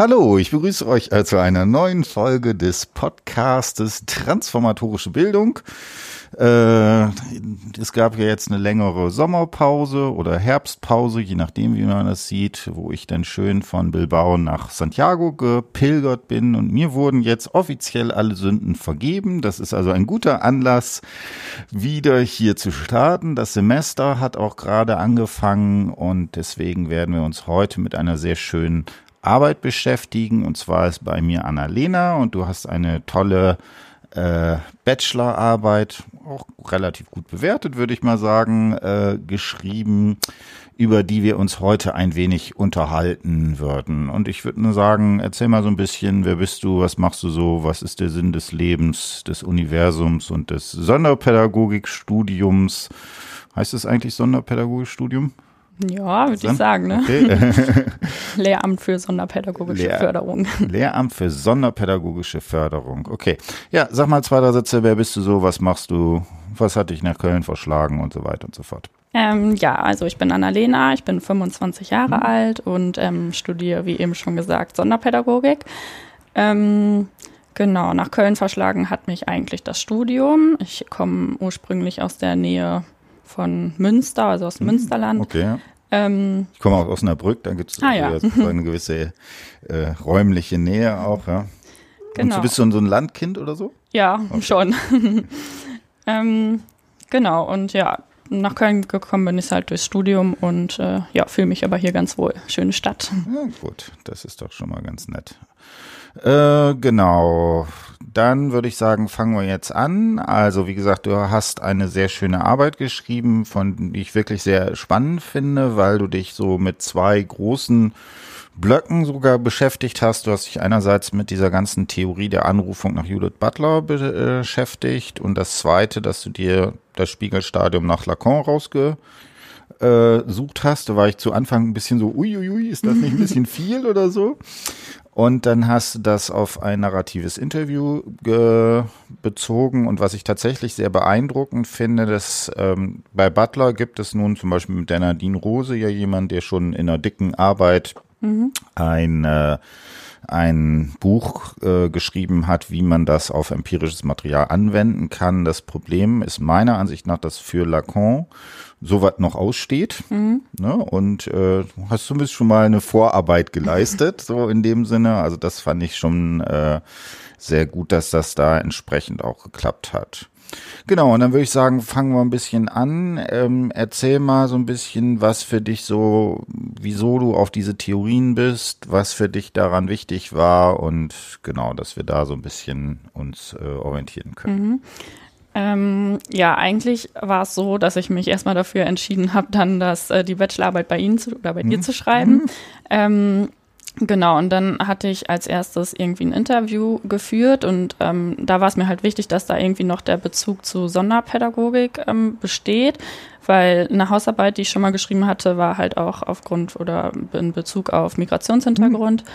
Hallo, ich begrüße euch zu einer neuen Folge des Podcastes Transformatorische Bildung. Äh, es gab ja jetzt eine längere Sommerpause oder Herbstpause, je nachdem, wie man das sieht, wo ich dann schön von Bilbao nach Santiago gepilgert bin und mir wurden jetzt offiziell alle Sünden vergeben. Das ist also ein guter Anlass, wieder hier zu starten. Das Semester hat auch gerade angefangen und deswegen werden wir uns heute mit einer sehr schönen Arbeit beschäftigen. Und zwar ist bei mir Annalena und du hast eine tolle äh, Bachelorarbeit, auch relativ gut bewertet, würde ich mal sagen, äh, geschrieben, über die wir uns heute ein wenig unterhalten würden. Und ich würde nur sagen, erzähl mal so ein bisschen, wer bist du, was machst du so, was ist der Sinn des Lebens, des Universums und des Sonderpädagogikstudiums. Heißt es eigentlich Sonderpädagogikstudium? Ja, würde ich sagen. Ne? Okay. Lehramt für sonderpädagogische Lehr Förderung. Lehramt für sonderpädagogische Förderung. Okay. Ja, sag mal zwei, drei Sätze. Wer bist du so? Was machst du? Was hat dich nach Köln verschlagen und so weiter und so fort? Ähm, ja, also ich bin Annalena, ich bin 25 Jahre mhm. alt und ähm, studiere, wie eben schon gesagt, Sonderpädagogik. Ähm, genau, nach Köln verschlagen hat mich eigentlich das Studium. Ich komme ursprünglich aus der Nähe von Münster, also aus dem mhm. Münsterland. Okay. Ähm, ich komme auch aus Osnabrück, da gibt es ah, ja. eine gewisse äh, räumliche Nähe auch, ja. Genau. Und bist du so ein Landkind oder so? Ja, okay. schon. ähm, genau, und ja, nach Köln gekommen bin ich halt durchs Studium und äh, ja, fühle mich aber hier ganz wohl. Schöne Stadt. Ja, gut, das ist doch schon mal ganz nett. Äh, genau. Dann würde ich sagen, fangen wir jetzt an. Also, wie gesagt, du hast eine sehr schöne Arbeit geschrieben, von die ich wirklich sehr spannend finde, weil du dich so mit zwei großen Blöcken sogar beschäftigt hast. Du hast dich einerseits mit dieser ganzen Theorie der Anrufung nach Judith Butler beschäftigt und das zweite, dass du dir das Spiegelstadium nach Lacan rausge sucht hast. Da war ich zu Anfang ein bisschen so, uiuiui, ist das nicht ein bisschen viel oder so? Und dann hast du das auf ein narratives Interview bezogen. Und was ich tatsächlich sehr beeindruckend finde, dass ähm, bei Butler gibt es nun zum Beispiel mit der Nadine Rose ja jemand, der schon in einer dicken Arbeit mhm. ein äh, ein Buch äh, geschrieben hat, wie man das auf empirisches Material anwenden kann. Das Problem ist meiner Ansicht nach, dass für Lacan sowas noch aussteht. Mhm. Ne? Und äh, hast zumindest schon mal eine Vorarbeit geleistet, so in dem Sinne. Also das fand ich schon äh, sehr gut, dass das da entsprechend auch geklappt hat. Genau, und dann würde ich sagen, fangen wir ein bisschen an. Ähm, erzähl mal so ein bisschen, was für dich so, wieso du auf diese Theorien bist, was für dich daran wichtig war und genau, dass wir da so ein bisschen uns äh, orientieren können. Mhm. Ähm, ja, eigentlich war es so, dass ich mich erstmal dafür entschieden habe, dann das, äh, die Bachelorarbeit bei Ihnen zu, oder bei mhm. dir zu schreiben. Mhm. Ähm, Genau, und dann hatte ich als erstes irgendwie ein Interview geführt und ähm, da war es mir halt wichtig, dass da irgendwie noch der Bezug zu Sonderpädagogik ähm, besteht, weil eine Hausarbeit, die ich schon mal geschrieben hatte, war halt auch aufgrund oder in Bezug auf Migrationshintergrund. Mhm.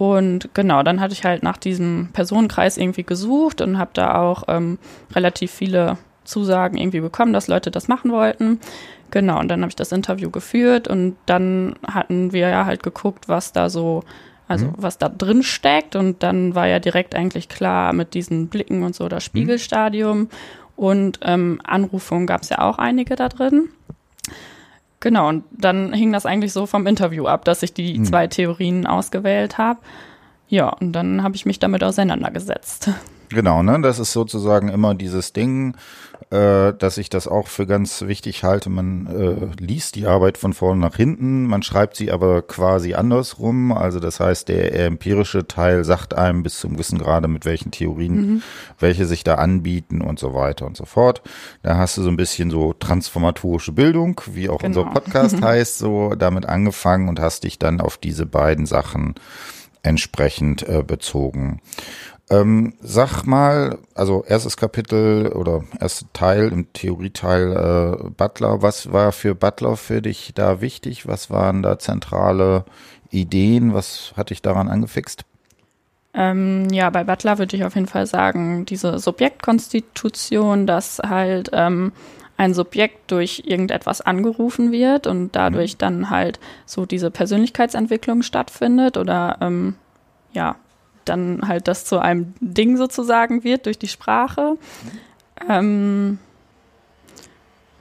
Und genau, dann hatte ich halt nach diesem Personenkreis irgendwie gesucht und habe da auch ähm, relativ viele Zusagen irgendwie bekommen, dass Leute das machen wollten. Genau, und dann habe ich das Interview geführt und dann hatten wir ja halt geguckt, was da so, also mhm. was da drin steckt. Und dann war ja direkt eigentlich klar mit diesen Blicken und so das mhm. Spiegelstadium. Und ähm, Anrufungen gab es ja auch einige da drin. Genau, und dann hing das eigentlich so vom Interview ab, dass ich die mhm. zwei Theorien ausgewählt habe. Ja, und dann habe ich mich damit auseinandergesetzt. Genau, ne? Das ist sozusagen immer dieses Ding, äh, dass ich das auch für ganz wichtig halte. Man äh, liest die Arbeit von vorne nach hinten, man schreibt sie aber quasi andersrum. Also das heißt, der empirische Teil sagt einem bis zum gewissen Grade, mit welchen Theorien, mhm. welche sich da anbieten und so weiter und so fort. Da hast du so ein bisschen so transformatorische Bildung, wie auch genau. unser Podcast heißt, so damit angefangen und hast dich dann auf diese beiden Sachen entsprechend äh, bezogen. Ähm, sag mal, also erstes Kapitel oder erster Teil im Theorieteil äh, Butler. Was war für Butler für dich da wichtig? Was waren da zentrale Ideen? Was hat dich daran angefixt? Ähm, ja, bei Butler würde ich auf jeden Fall sagen, diese Subjektkonstitution, dass halt ähm, ein Subjekt durch irgendetwas angerufen wird und dadurch mhm. dann halt so diese Persönlichkeitsentwicklung stattfindet oder ähm, ja, dann halt das zu einem Ding sozusagen wird durch die Sprache. Ähm,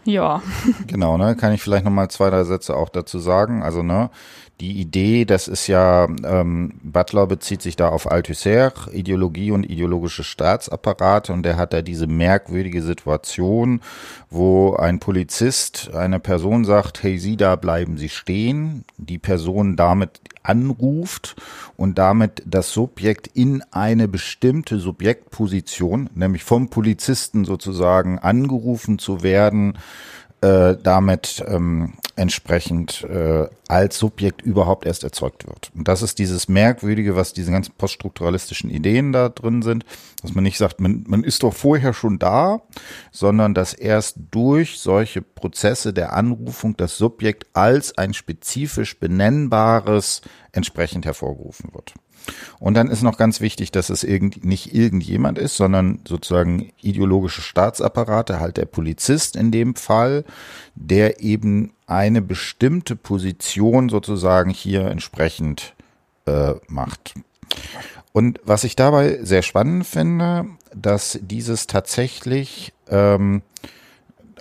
ja. Genau, ne, kann ich vielleicht nochmal zwei, drei Sätze auch dazu sagen. Also, ne, die Idee, das ist ja, ähm, Butler bezieht sich da auf Althusser, Ideologie und ideologische Staatsapparate und der hat da diese merkwürdige Situation, wo ein Polizist einer Person sagt, hey, Sie da bleiben Sie stehen, die Person damit anruft und damit das Subjekt in eine bestimmte Subjektposition, nämlich vom Polizisten sozusagen angerufen zu werden, äh, damit ähm, entsprechend äh, als Subjekt überhaupt erst erzeugt wird. Und das ist dieses Merkwürdige, was diese ganzen poststrukturalistischen Ideen da drin sind, dass man nicht sagt, man, man ist doch vorher schon da, sondern dass erst durch solche Prozesse der Anrufung das Subjekt als ein spezifisch benennbares entsprechend hervorgerufen wird. Und dann ist noch ganz wichtig, dass es irgend, nicht irgendjemand ist, sondern sozusagen ideologische Staatsapparate, halt der Polizist in dem Fall, der eben eine bestimmte Position sozusagen hier entsprechend äh, macht. Und was ich dabei sehr spannend finde, dass dieses tatsächlich ähm,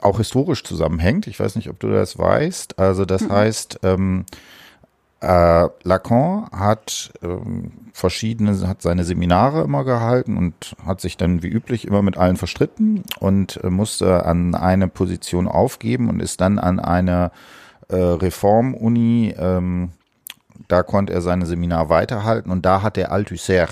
auch historisch zusammenhängt. Ich weiß nicht, ob du das weißt. Also das mhm. heißt, ähm, äh, Lacan hat ähm, verschiedene, hat seine Seminare immer gehalten und hat sich dann wie üblich immer mit allen verstritten und äh, musste an eine Position aufgeben und ist dann an eine äh, Reformuni, ähm, da konnte er seine Seminar weiterhalten und da hat er Althusser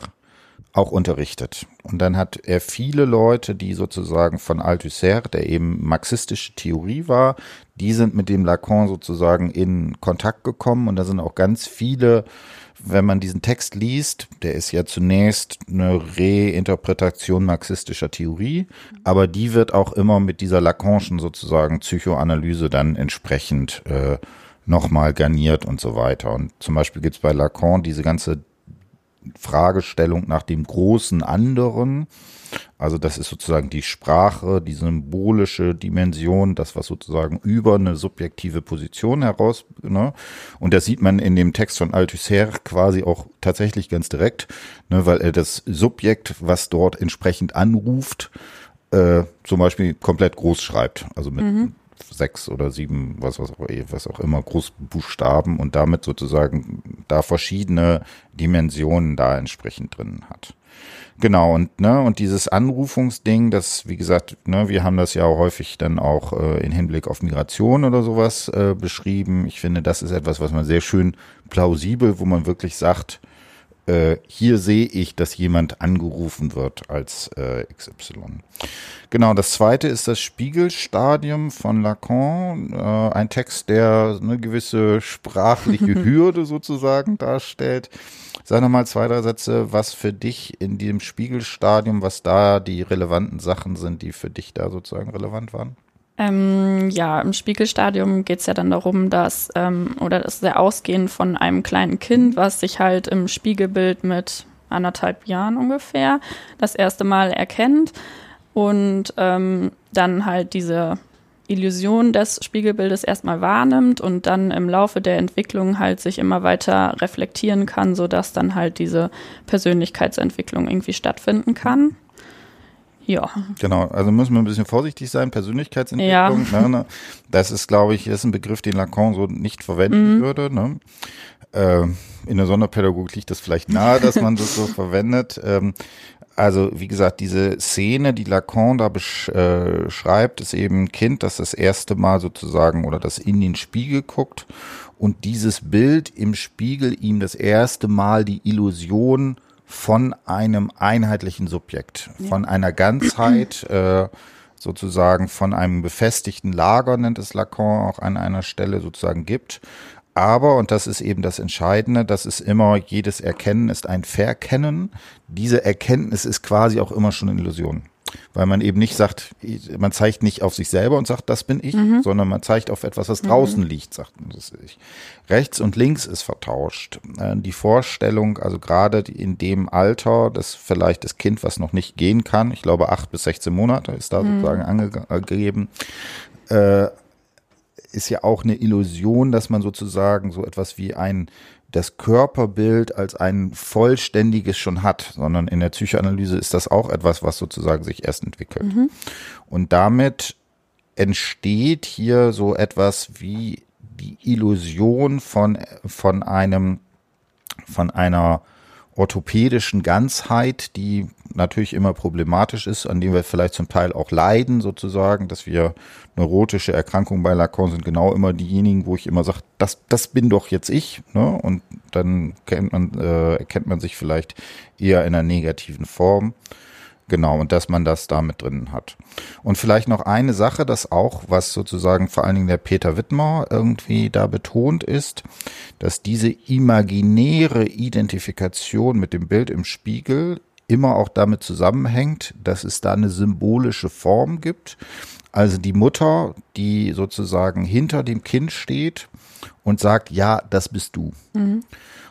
auch unterrichtet. Und dann hat er viele Leute, die sozusagen von Althusser, der eben marxistische Theorie war, die sind mit dem Lacan sozusagen in Kontakt gekommen und da sind auch ganz viele, wenn man diesen Text liest, der ist ja zunächst eine Reinterpretation marxistischer Theorie, aber die wird auch immer mit dieser Lacanischen sozusagen Psychoanalyse dann entsprechend äh, nochmal garniert und so weiter. Und zum Beispiel gibt's bei Lacan diese ganze Fragestellung nach dem großen anderen. Also das ist sozusagen die Sprache, die symbolische Dimension, das was sozusagen über eine subjektive Position heraus, ne? Und das sieht man in dem Text von Althusser quasi auch tatsächlich ganz direkt, ne? weil er das Subjekt, was dort entsprechend anruft, äh, zum Beispiel komplett groß schreibt, also mit mhm sechs oder sieben, was, was, auch, was auch immer, Großbuchstaben und damit sozusagen da verschiedene Dimensionen da entsprechend drin hat. Genau, und, ne, und dieses Anrufungsding, das, wie gesagt, ne, wir haben das ja häufig dann auch äh, in Hinblick auf Migration oder sowas äh, beschrieben. Ich finde, das ist etwas, was man sehr schön plausibel, wo man wirklich sagt, äh, hier sehe ich, dass jemand angerufen wird als äh, XY. Genau, das zweite ist das Spiegelstadium von Lacan, äh, ein Text, der eine gewisse sprachliche Hürde sozusagen darstellt. Sag nochmal zwei, drei Sätze, was für dich in dem Spiegelstadium, was da die relevanten Sachen sind, die für dich da sozusagen relevant waren. Ähm, ja, im Spiegelstadium geht es ja dann darum, dass, ähm, oder das ist sehr ausgehend von einem kleinen Kind, was sich halt im Spiegelbild mit anderthalb Jahren ungefähr das erste Mal erkennt und ähm, dann halt diese Illusion des Spiegelbildes erstmal wahrnimmt und dann im Laufe der Entwicklung halt sich immer weiter reflektieren kann, sodass dann halt diese Persönlichkeitsentwicklung irgendwie stattfinden kann. Ja. Genau, also müssen wir ein bisschen vorsichtig sein. Persönlichkeitsentwicklung, ja. ne, ne, das ist, glaube ich, ist ein Begriff, den Lacan so nicht verwenden mhm. würde. Ne? Äh, in der Sonderpädagogik liegt das vielleicht nahe, dass man das so verwendet. Ähm, also wie gesagt, diese Szene, die Lacan da beschreibt, äh, ist eben ein Kind, das das erste Mal sozusagen oder das in den Spiegel guckt und dieses Bild im Spiegel ihm das erste Mal die Illusion von einem einheitlichen Subjekt, ja. von einer Ganzheit, äh, sozusagen von einem befestigten Lager, nennt es Lacan auch an einer Stelle sozusagen gibt. Aber, und das ist eben das Entscheidende, das ist immer, jedes Erkennen ist ein Verkennen. Diese Erkenntnis ist quasi auch immer schon eine Illusion weil man eben nicht sagt, man zeigt nicht auf sich selber und sagt, das bin ich, mhm. sondern man zeigt auf etwas, was draußen mhm. liegt, sagt man das ich. Rechts und links ist vertauscht. Äh, die Vorstellung, also gerade in dem Alter, das vielleicht das Kind, was noch nicht gehen kann, ich glaube acht bis 16 Monate ist da mhm. sozusagen angegeben, äh, ist ja auch eine Illusion, dass man sozusagen so etwas wie ein das Körperbild als ein vollständiges schon hat, sondern in der Psychoanalyse ist das auch etwas, was sozusagen sich erst entwickelt. Mhm. Und damit entsteht hier so etwas wie die Illusion von, von einem, von einer orthopädischen Ganzheit, die natürlich immer problematisch ist, an dem wir vielleicht zum Teil auch leiden, sozusagen, dass wir neurotische Erkrankungen bei Lacan sind genau immer diejenigen, wo ich immer sage, das, das bin doch jetzt ich, ne? Und dann kennt man, äh, erkennt man sich vielleicht eher in einer negativen Form. Genau, und dass man das da mit drin hat. Und vielleicht noch eine Sache, das auch, was sozusagen vor allen Dingen der Peter Wittmer irgendwie da betont ist, dass diese imaginäre Identifikation mit dem Bild im Spiegel immer auch damit zusammenhängt, dass es da eine symbolische Form gibt. Also die Mutter, die sozusagen hinter dem Kind steht und sagt, ja, das bist du. Mhm.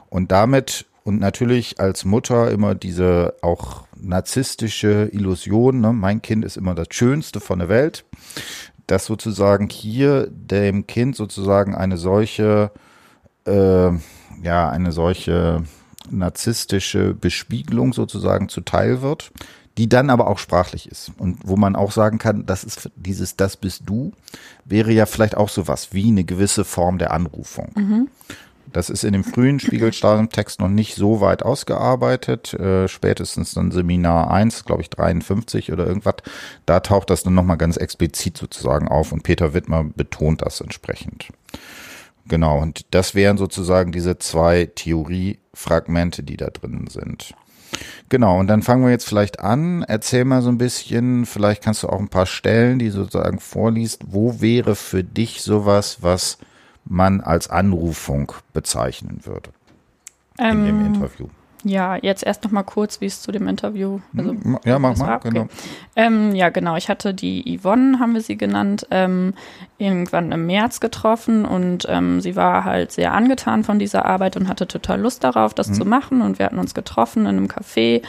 Und damit und natürlich als Mutter immer diese auch narzisstische Illusion, ne? mein Kind ist immer das Schönste von der Welt, dass sozusagen hier dem Kind sozusagen eine solche, äh, ja, eine solche narzisstische Bespiegelung sozusagen zuteil wird, die dann aber auch sprachlich ist und wo man auch sagen kann, das ist dieses das bist du wäre ja vielleicht auch sowas wie eine gewisse Form der Anrufung. Mhm. Das ist in dem frühen Spiegelstadium-Text noch nicht so weit ausgearbeitet. Äh, spätestens dann Seminar 1, glaube ich 53 oder irgendwas, da taucht das dann nochmal ganz explizit sozusagen auf und Peter Wittmer betont das entsprechend. Genau, und das wären sozusagen diese zwei Theoriefragmente, die da drin sind. Genau, und dann fangen wir jetzt vielleicht an. Erzähl mal so ein bisschen, vielleicht kannst du auch ein paar Stellen, die sozusagen vorliest. Wo wäre für dich sowas, was man als Anrufung bezeichnen würde ähm, in dem ähm, Interview. Ja, jetzt erst noch mal kurz, wie es zu dem Interview. Also, hm, ja, mach mal, okay. genau. Ähm, ja, genau. Ich hatte die Yvonne, haben wir sie genannt, ähm, irgendwann im März getroffen und ähm, sie war halt sehr angetan von dieser Arbeit und hatte total Lust darauf, das mhm. zu machen. Und wir hatten uns getroffen in einem Café.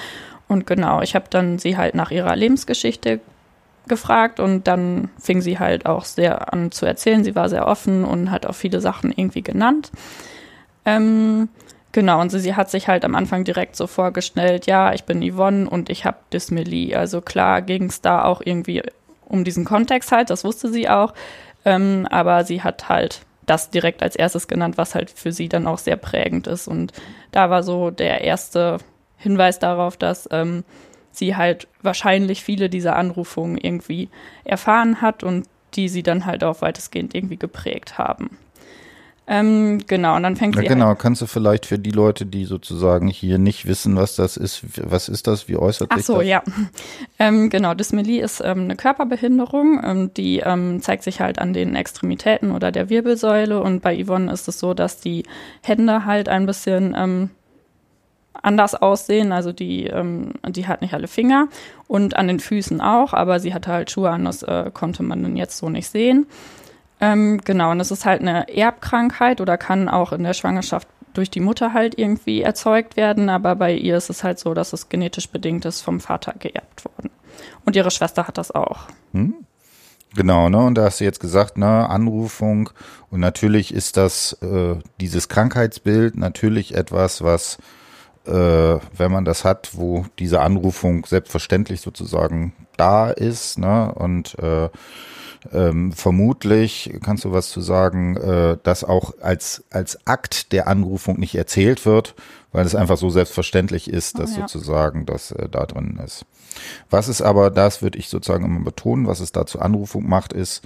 Und genau, ich habe dann sie halt nach ihrer Lebensgeschichte gefragt und dann fing sie halt auch sehr an zu erzählen. Sie war sehr offen und hat auch viele Sachen irgendwie genannt. Ähm, genau, und sie, sie, hat sich halt am Anfang direkt so vorgestellt, ja, ich bin Yvonne und ich habe Dysmelie. Also klar ging es da auch irgendwie um diesen Kontext halt, das wusste sie auch. Ähm, aber sie hat halt das direkt als erstes genannt, was halt für sie dann auch sehr prägend ist. Und da war so der erste Hinweis darauf, dass ähm, sie halt wahrscheinlich viele dieser Anrufungen irgendwie erfahren hat und die sie dann halt auch weitestgehend irgendwie geprägt haben. Ähm, genau, und dann fängt ja, sie Genau, halt kannst du vielleicht für die Leute, die sozusagen hier nicht wissen, was das ist, was ist das, wie äußert Ach sich so, das? Ach so, ja. Ähm, genau, Dysmelie ist ähm, eine Körperbehinderung, ähm, die ähm, zeigt sich halt an den Extremitäten oder der Wirbelsäule und bei Yvonne ist es so, dass die Hände halt ein bisschen ähm, anders aussehen. Also die, ähm, die hat nicht alle Finger und an den Füßen auch, aber sie hatte halt Schuhe an, das äh, konnte man dann jetzt so nicht sehen. Ähm, genau, und das ist halt eine Erbkrankheit oder kann auch in der Schwangerschaft durch die Mutter halt irgendwie erzeugt werden, aber bei ihr ist es halt so, dass es genetisch bedingt ist vom Vater geerbt worden. Und ihre Schwester hat das auch. Hm? Genau, ne? Und da hast du jetzt gesagt, ne, Anrufung. Und natürlich ist das äh, dieses Krankheitsbild natürlich etwas, was wenn man das hat, wo diese Anrufung selbstverständlich sozusagen da ist, ne? Und äh, ähm, vermutlich kannst du was zu sagen, äh, dass auch als als Akt der Anrufung nicht erzählt wird, weil es einfach so selbstverständlich ist, dass oh, ja. sozusagen das äh, da drin ist. Was es aber, das würde ich sozusagen immer betonen, was es da zur Anrufung macht, ist,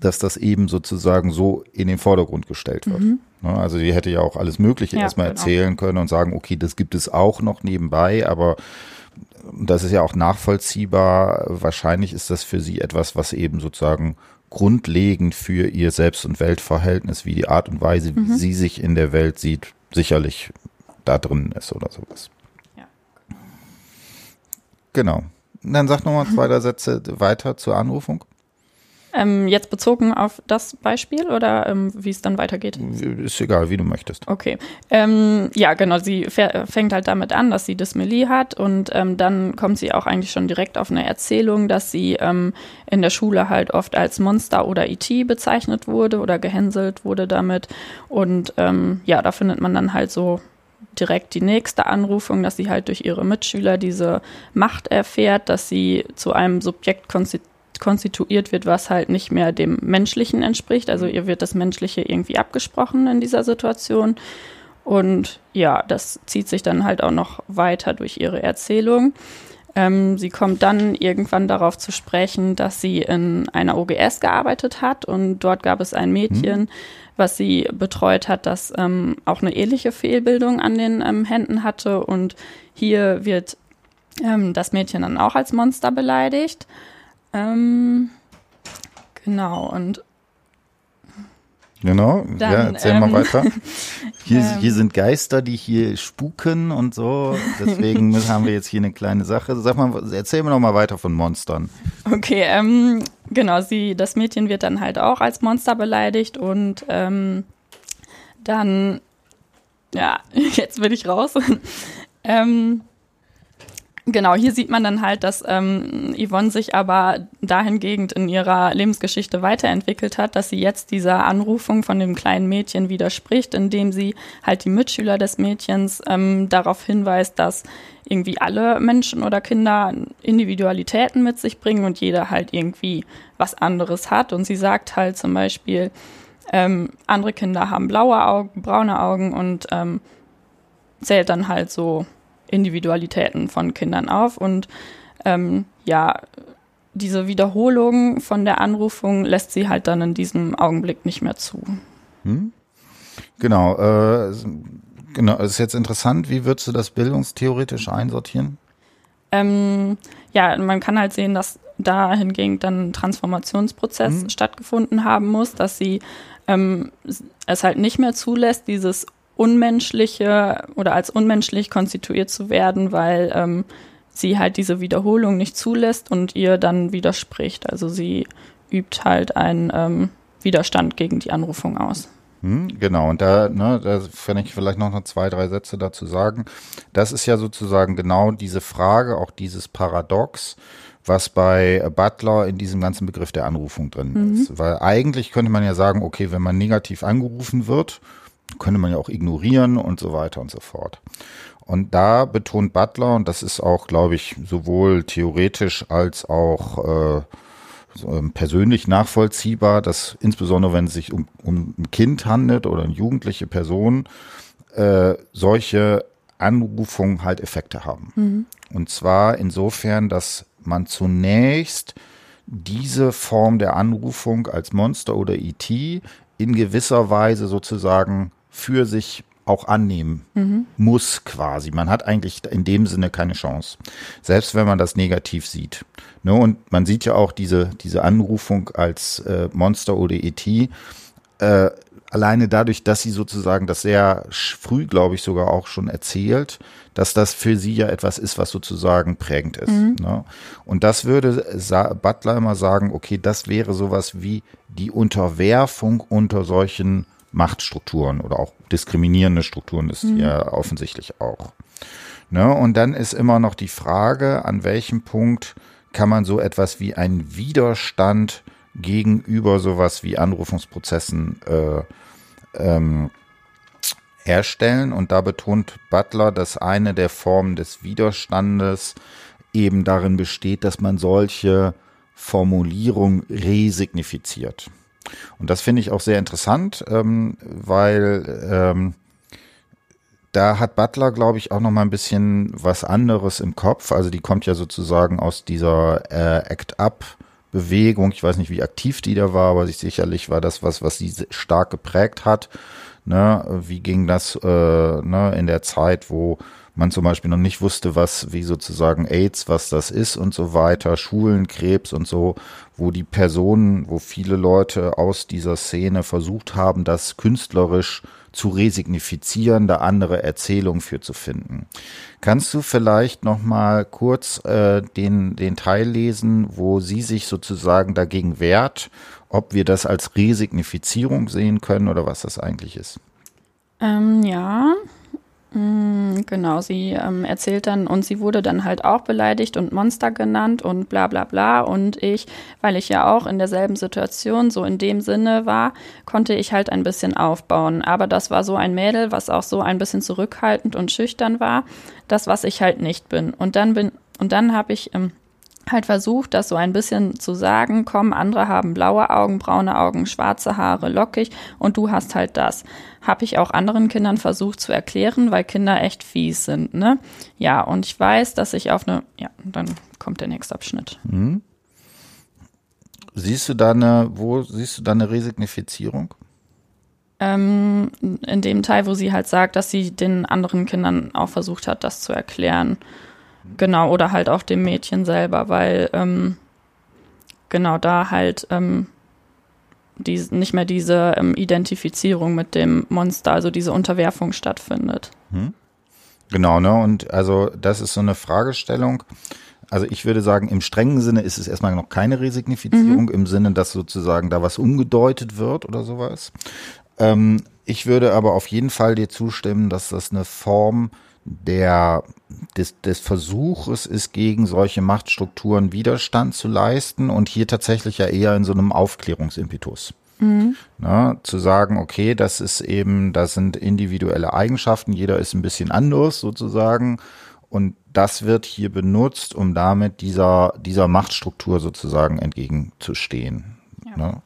dass das eben sozusagen so in den Vordergrund gestellt wird. Mhm. Ne, also die hätte ja auch alles Mögliche ja, erstmal genau. erzählen können und sagen, okay, das gibt es auch noch nebenbei, aber das ist ja auch nachvollziehbar. Wahrscheinlich ist das für sie etwas, was eben sozusagen grundlegend für ihr Selbst- und Weltverhältnis, wie die Art und Weise, wie mhm. sie sich in der Welt sieht, sicherlich da drin ist oder sowas. Ja. Genau. Und dann sag nochmal zwei, drei Sätze weiter zur Anrufung. Ähm, jetzt bezogen auf das Beispiel oder ähm, wie es dann weitergeht? Ist egal, wie du möchtest. Okay. Ähm, ja, genau. Sie fängt halt damit an, dass sie Dysmelie hat und ähm, dann kommt sie auch eigentlich schon direkt auf eine Erzählung, dass sie ähm, in der Schule halt oft als Monster oder IT bezeichnet wurde oder gehänselt wurde damit. Und ähm, ja, da findet man dann halt so direkt die nächste Anrufung, dass sie halt durch ihre Mitschüler diese Macht erfährt, dass sie zu einem Subjekt konstituiert konstituiert wird, was halt nicht mehr dem Menschlichen entspricht. Also ihr wird das Menschliche irgendwie abgesprochen in dieser Situation. Und ja, das zieht sich dann halt auch noch weiter durch ihre Erzählung. Ähm, sie kommt dann irgendwann darauf zu sprechen, dass sie in einer OGS gearbeitet hat und dort gab es ein Mädchen, mhm. was sie betreut hat, das ähm, auch eine ähnliche Fehlbildung an den ähm, Händen hatte und hier wird ähm, das Mädchen dann auch als Monster beleidigt. Ähm, genau, und Genau, dann, ja, erzähl ähm, mal weiter. Hier, ähm, hier sind Geister, die hier spuken und so. Deswegen haben wir jetzt hier eine kleine Sache. Sag mal, erzähl mir noch mal weiter von Monstern. Okay, ähm, genau, sie, das Mädchen wird dann halt auch als Monster beleidigt und ähm, dann, ja, jetzt bin ich raus. ähm, Genau, hier sieht man dann halt, dass ähm, Yvonne sich aber dahingehend in ihrer Lebensgeschichte weiterentwickelt hat, dass sie jetzt dieser Anrufung von dem kleinen Mädchen widerspricht, indem sie halt die Mitschüler des Mädchens ähm, darauf hinweist, dass irgendwie alle Menschen oder Kinder Individualitäten mit sich bringen und jeder halt irgendwie was anderes hat. Und sie sagt halt zum Beispiel, ähm, andere Kinder haben blaue Augen, braune Augen und ähm, zählt dann halt so Individualitäten von Kindern auf. Und ähm, ja, diese Wiederholung von der Anrufung lässt sie halt dann in diesem Augenblick nicht mehr zu. Hm? Genau, äh, genau, es ist jetzt interessant, wie würdest du das bildungstheoretisch einsortieren? Ähm, ja, man kann halt sehen, dass dahingehend dann ein Transformationsprozess hm. stattgefunden haben muss, dass sie ähm, es halt nicht mehr zulässt, dieses unmenschliche oder als unmenschlich konstituiert zu werden, weil ähm, sie halt diese Wiederholung nicht zulässt und ihr dann widerspricht. Also sie übt halt einen ähm, Widerstand gegen die Anrufung aus. Hm, genau, und da, ne, da kann ich vielleicht noch noch zwei, drei Sätze dazu sagen. Das ist ja sozusagen genau diese Frage, auch dieses Paradox, was bei Butler in diesem ganzen Begriff der Anrufung drin mhm. ist. Weil eigentlich könnte man ja sagen, okay, wenn man negativ angerufen wird könnte man ja auch ignorieren und so weiter und so fort. Und da betont Butler, und das ist auch, glaube ich, sowohl theoretisch als auch äh, so, ähm, persönlich nachvollziehbar, dass insbesondere wenn es sich um, um ein Kind handelt oder eine jugendliche Person, äh, solche Anrufungen halt Effekte haben. Mhm. Und zwar insofern, dass man zunächst diese Form der Anrufung als Monster oder ET in gewisser Weise sozusagen für sich auch annehmen mhm. muss quasi. Man hat eigentlich in dem Sinne keine Chance, selbst wenn man das negativ sieht. Ne? Und man sieht ja auch diese, diese Anrufung als äh, Monster oder ET, äh, alleine dadurch, dass sie sozusagen das sehr früh, glaube ich, sogar auch schon erzählt, dass das für sie ja etwas ist, was sozusagen prägend ist. Mhm. Ne? Und das würde Butler immer sagen, okay, das wäre sowas wie die Unterwerfung unter solchen Machtstrukturen oder auch diskriminierende Strukturen ist mhm. ja offensichtlich auch. Ne? Und dann ist immer noch die Frage, an welchem Punkt kann man so etwas wie einen Widerstand gegenüber sowas wie Anrufungsprozessen äh, ähm, herstellen. Und da betont Butler, dass eine der Formen des Widerstandes eben darin besteht, dass man solche Formulierungen resignifiziert. Und das finde ich auch sehr interessant, ähm, weil ähm, da hat Butler, glaube ich, auch noch mal ein bisschen was anderes im Kopf. Also die kommt ja sozusagen aus dieser äh, Act-Up. Bewegung, ich weiß nicht, wie aktiv die da war, aber sicherlich war das was, was sie stark geprägt hat. Ne? Wie ging das äh, ne, in der Zeit, wo man zum Beispiel noch nicht wusste, was, wie sozusagen AIDS, was das ist und so weiter, Schulen, Krebs und so, wo die Personen, wo viele Leute aus dieser Szene versucht haben, das künstlerisch zu resignifizieren, da andere Erzählungen für zu finden. Kannst du vielleicht noch mal kurz äh, den den Teil lesen, wo sie sich sozusagen dagegen wehrt, ob wir das als Resignifizierung sehen können oder was das eigentlich ist? Ähm, ja, genau, sie ähm, erzählt dann, und sie wurde dann halt auch beleidigt und Monster genannt und bla bla bla. Und ich, weil ich ja auch in derselben Situation so in dem Sinne war, konnte ich halt ein bisschen aufbauen. Aber das war so ein Mädel, was auch so ein bisschen zurückhaltend und schüchtern war. Das, was ich halt nicht bin. Und dann bin, und dann habe ich ähm, halt versucht, das so ein bisschen zu sagen, komm, andere haben blaue Augen, braune Augen, schwarze Haare, lockig und du hast halt das. Habe ich auch anderen Kindern versucht zu erklären, weil Kinder echt fies sind, ne? Ja, und ich weiß, dass ich auf eine, ja, dann kommt der nächste Abschnitt. Mhm. Siehst du da eine, wo siehst du da eine Resignifizierung? Ähm, in dem Teil, wo sie halt sagt, dass sie den anderen Kindern auch versucht hat, das zu erklären. Genau, oder halt auch dem Mädchen selber, weil ähm, genau da halt ähm, die, nicht mehr diese ähm, Identifizierung mit dem Monster, also diese Unterwerfung stattfindet. Hm. Genau, ne? Und also das ist so eine Fragestellung. Also ich würde sagen, im strengen Sinne ist es erstmal noch keine Resignifizierung, mhm. im Sinne, dass sozusagen da was umgedeutet wird oder sowas. Ähm, ich würde aber auf jeden Fall dir zustimmen, dass das eine Form der, des, des Versuches ist, gegen solche Machtstrukturen Widerstand zu leisten und hier tatsächlich ja eher in so einem Aufklärungsimpetus. Mhm. Na, zu sagen, okay, das ist eben, das sind individuelle Eigenschaften, jeder ist ein bisschen anders sozusagen und das wird hier benutzt, um damit dieser, dieser Machtstruktur sozusagen entgegenzustehen. Ja. Ne?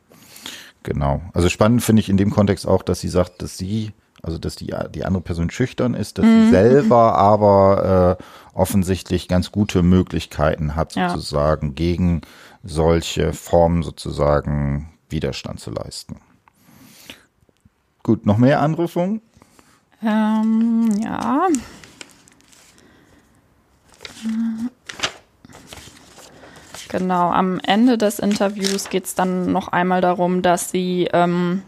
Genau. Also spannend finde ich in dem Kontext auch, dass sie sagt, dass sie also dass die, die andere Person schüchtern ist, dass mhm. sie selber aber äh, offensichtlich ganz gute Möglichkeiten hat, ja. sozusagen gegen solche Formen sozusagen Widerstand zu leisten. Gut, noch mehr Anrufungen? Ähm, ja. Genau, am Ende des Interviews geht es dann noch einmal darum, dass sie ähm,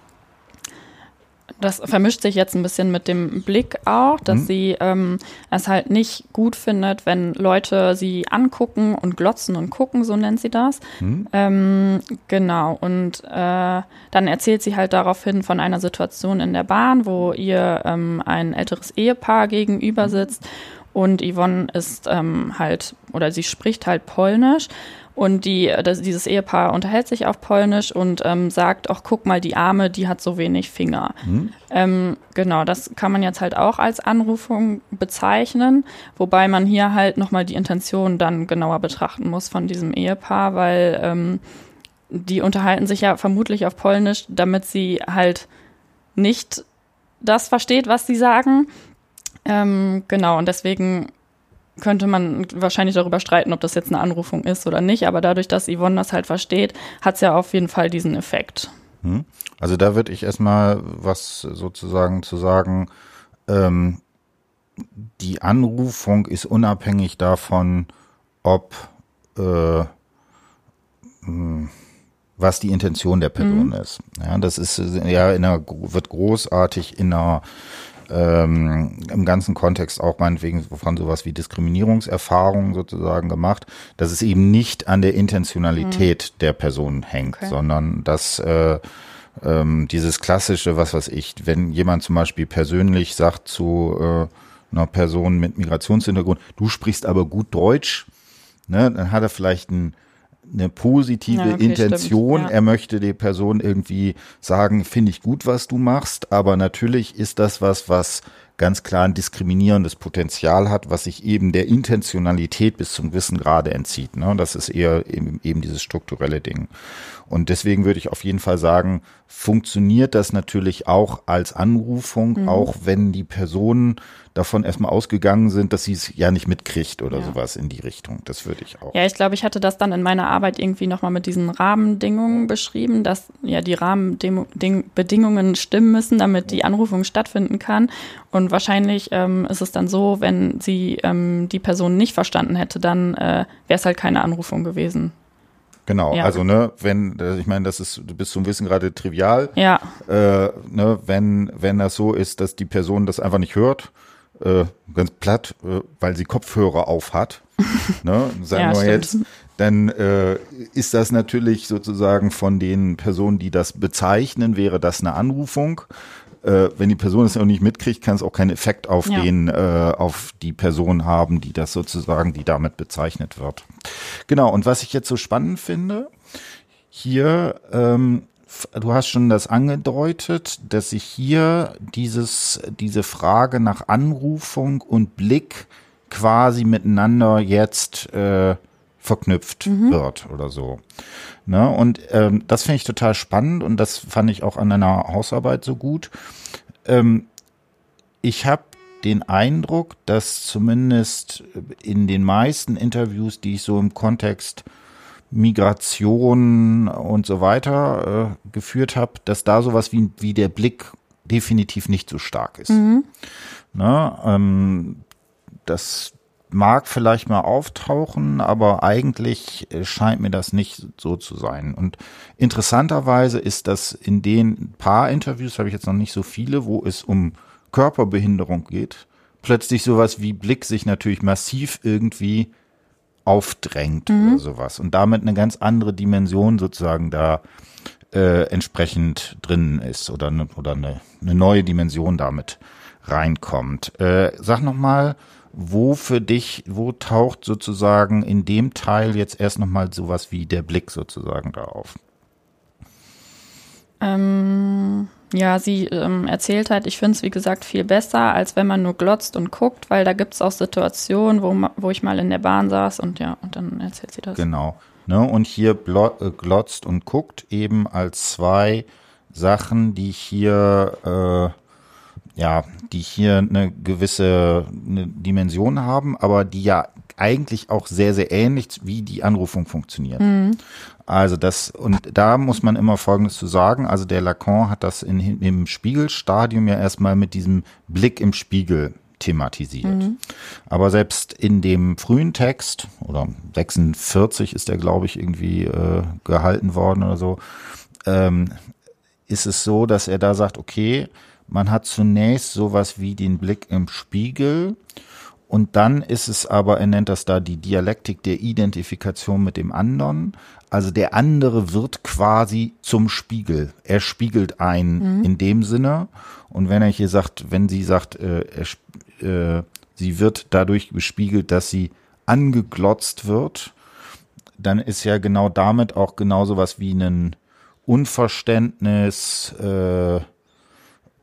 das vermischt sich jetzt ein bisschen mit dem Blick auch, dass mhm. sie ähm, es halt nicht gut findet, wenn Leute sie angucken und glotzen und gucken, so nennt sie das. Mhm. Ähm, genau. Und äh, dann erzählt sie halt daraufhin von einer Situation in der Bahn, wo ihr ähm, ein älteres Ehepaar gegenüber mhm. sitzt. Und Yvonne ist ähm, halt, oder sie spricht halt Polnisch und die, das, dieses Ehepaar unterhält sich auf Polnisch und ähm, sagt, ach guck mal, die Arme, die hat so wenig Finger. Mhm. Ähm, genau, das kann man jetzt halt auch als Anrufung bezeichnen, wobei man hier halt nochmal die Intention dann genauer betrachten muss von diesem Ehepaar, weil ähm, die unterhalten sich ja vermutlich auf Polnisch, damit sie halt nicht das versteht, was sie sagen. Ähm, genau, und deswegen könnte man wahrscheinlich darüber streiten, ob das jetzt eine Anrufung ist oder nicht. Aber dadurch, dass Yvonne das halt versteht, hat es ja auf jeden Fall diesen Effekt. Hm. Also da würde ich erstmal was sozusagen zu sagen. Ähm, die Anrufung ist unabhängig davon, ob äh, hm, was die Intention der Person mhm. ist. Ja, das ist ja in einer, wird großartig in einer ähm, im ganzen Kontext auch meinetwegen von sowas wie Diskriminierungserfahrungen sozusagen gemacht, dass es eben nicht an der Intentionalität mhm. der Person hängt, okay. sondern dass äh, ähm, dieses klassische, was weiß ich, wenn jemand zum Beispiel persönlich sagt zu äh, einer Person mit Migrationshintergrund, du sprichst aber gut Deutsch, ne, dann hat er vielleicht ein eine positive ja, okay, Intention. Ja. Er möchte der Person irgendwie sagen, finde ich gut, was du machst, aber natürlich ist das was, was ganz klar ein diskriminierendes Potenzial hat, was sich eben der Intentionalität bis zum Wissen gerade entzieht. Ne? Das ist eher eben, eben dieses strukturelle Ding. Und deswegen würde ich auf jeden Fall sagen, funktioniert das natürlich auch als Anrufung, mhm. auch wenn die Person davon erstmal ausgegangen sind, dass sie es ja nicht mitkriegt oder Ja. sowas in die Richtung. Das würde ich auch. Ja, ich glaube, ich hatte das dann in meiner Arbeit irgendwie nochmal mit diesen Rahmenbedingungen beschrieben, dass ja die Rahmenbedingungen stimmen müssen, damit die Anrufung stattfinden kann. Und wahrscheinlich ähm, ist es dann so, wenn sie ähm, die Person nicht verstanden hätte, dann äh, wäre es halt keine Anrufung gewesen. Genau, Ja. also ne, wenn, äh, ich meine, das ist bis zum Wissen gerade trivial. Ja, äh, ne, wenn, wenn das so ist, dass die Person das einfach nicht hört, äh, ganz platt, äh, weil sie Kopfhörer auf hat, ne, sagen Ja, wir stimmt. jetzt, dann äh, ist das natürlich sozusagen von den Personen, die das bezeichnen, wäre das eine Anrufung. Äh, wenn die Person es auch nicht mitkriegt, kann es auch keinen Effekt auf Ja. den, äh, auf die Person haben, die das sozusagen, die damit bezeichnet wird. Genau. Und was ich jetzt so spannend finde, hier, ähm, du hast schon das angedeutet, dass sich hier dieses, diese Frage nach Anrufung und Blick quasi miteinander jetzt äh, verknüpft wird oder so. Ne? Und ähm, das finde ich total spannend und das fand ich auch an deiner Hausarbeit so gut. Ähm, ich habe den Eindruck, dass zumindest in den meisten Interviews, die ich so im Kontext Migration und so weiter äh, geführt habe, dass da sowas wie, wie der Blick definitiv nicht so stark ist. Ne, ähm, das mag vielleicht mal auftauchen, aber eigentlich äh, scheint mir das nicht so zu sein. Und interessanterweise ist das in den paar Interviews, habe ich jetzt noch nicht so viele, wo es um Körperbehinderung geht, plötzlich sowas wie Blick sich natürlich massiv irgendwie aufdrängt oder sowas und damit eine ganz andere Dimension sozusagen da äh, entsprechend drin ist oder eine, oder eine, eine neue Dimension damit reinkommt. Äh, sag noch mal, wo für dich, wo taucht sozusagen in dem Teil jetzt erst noch mal sowas wie der Blick sozusagen da auf? Ähm, ja, sie ähm, erzählt halt, ich finde es wie gesagt viel besser, als wenn man nur glotzt und guckt, weil da gibt es auch Situationen, wo, wo ich mal in der Bahn saß und ja, und dann erzählt sie das. Genau. Ne, und hier äh, glotzt und guckt eben als zwei Sachen, die hier, äh, ja, die hier eine gewisse eine Dimension haben, aber die ja eigentlich auch sehr, sehr ähnlich wie die Anrufung funktioniert. Also das, und da muss man immer Folgendes zu sagen. Also der Lacan hat das in, im Spiegelstadium ja erstmal mit diesem Blick im Spiegel thematisiert. Aber selbst in dem frühen Text, oder 46 ist der, glaube ich, irgendwie äh, gehalten worden oder so, ähm, ist es so, dass er da sagt, okay, man hat zunächst sowas wie den Blick im Spiegel und dann ist es aber, er nennt das da die Dialektik der Identifikation mit dem anderen. Also der andere wird quasi zum Spiegel. Er spiegelt ein in dem Sinne. Und wenn er hier sagt, wenn sie sagt, äh, er, äh, sie wird dadurch gespiegelt, dass sie angeglotzt wird, dann ist ja genau damit auch genauso was wie ein Unverständnis äh,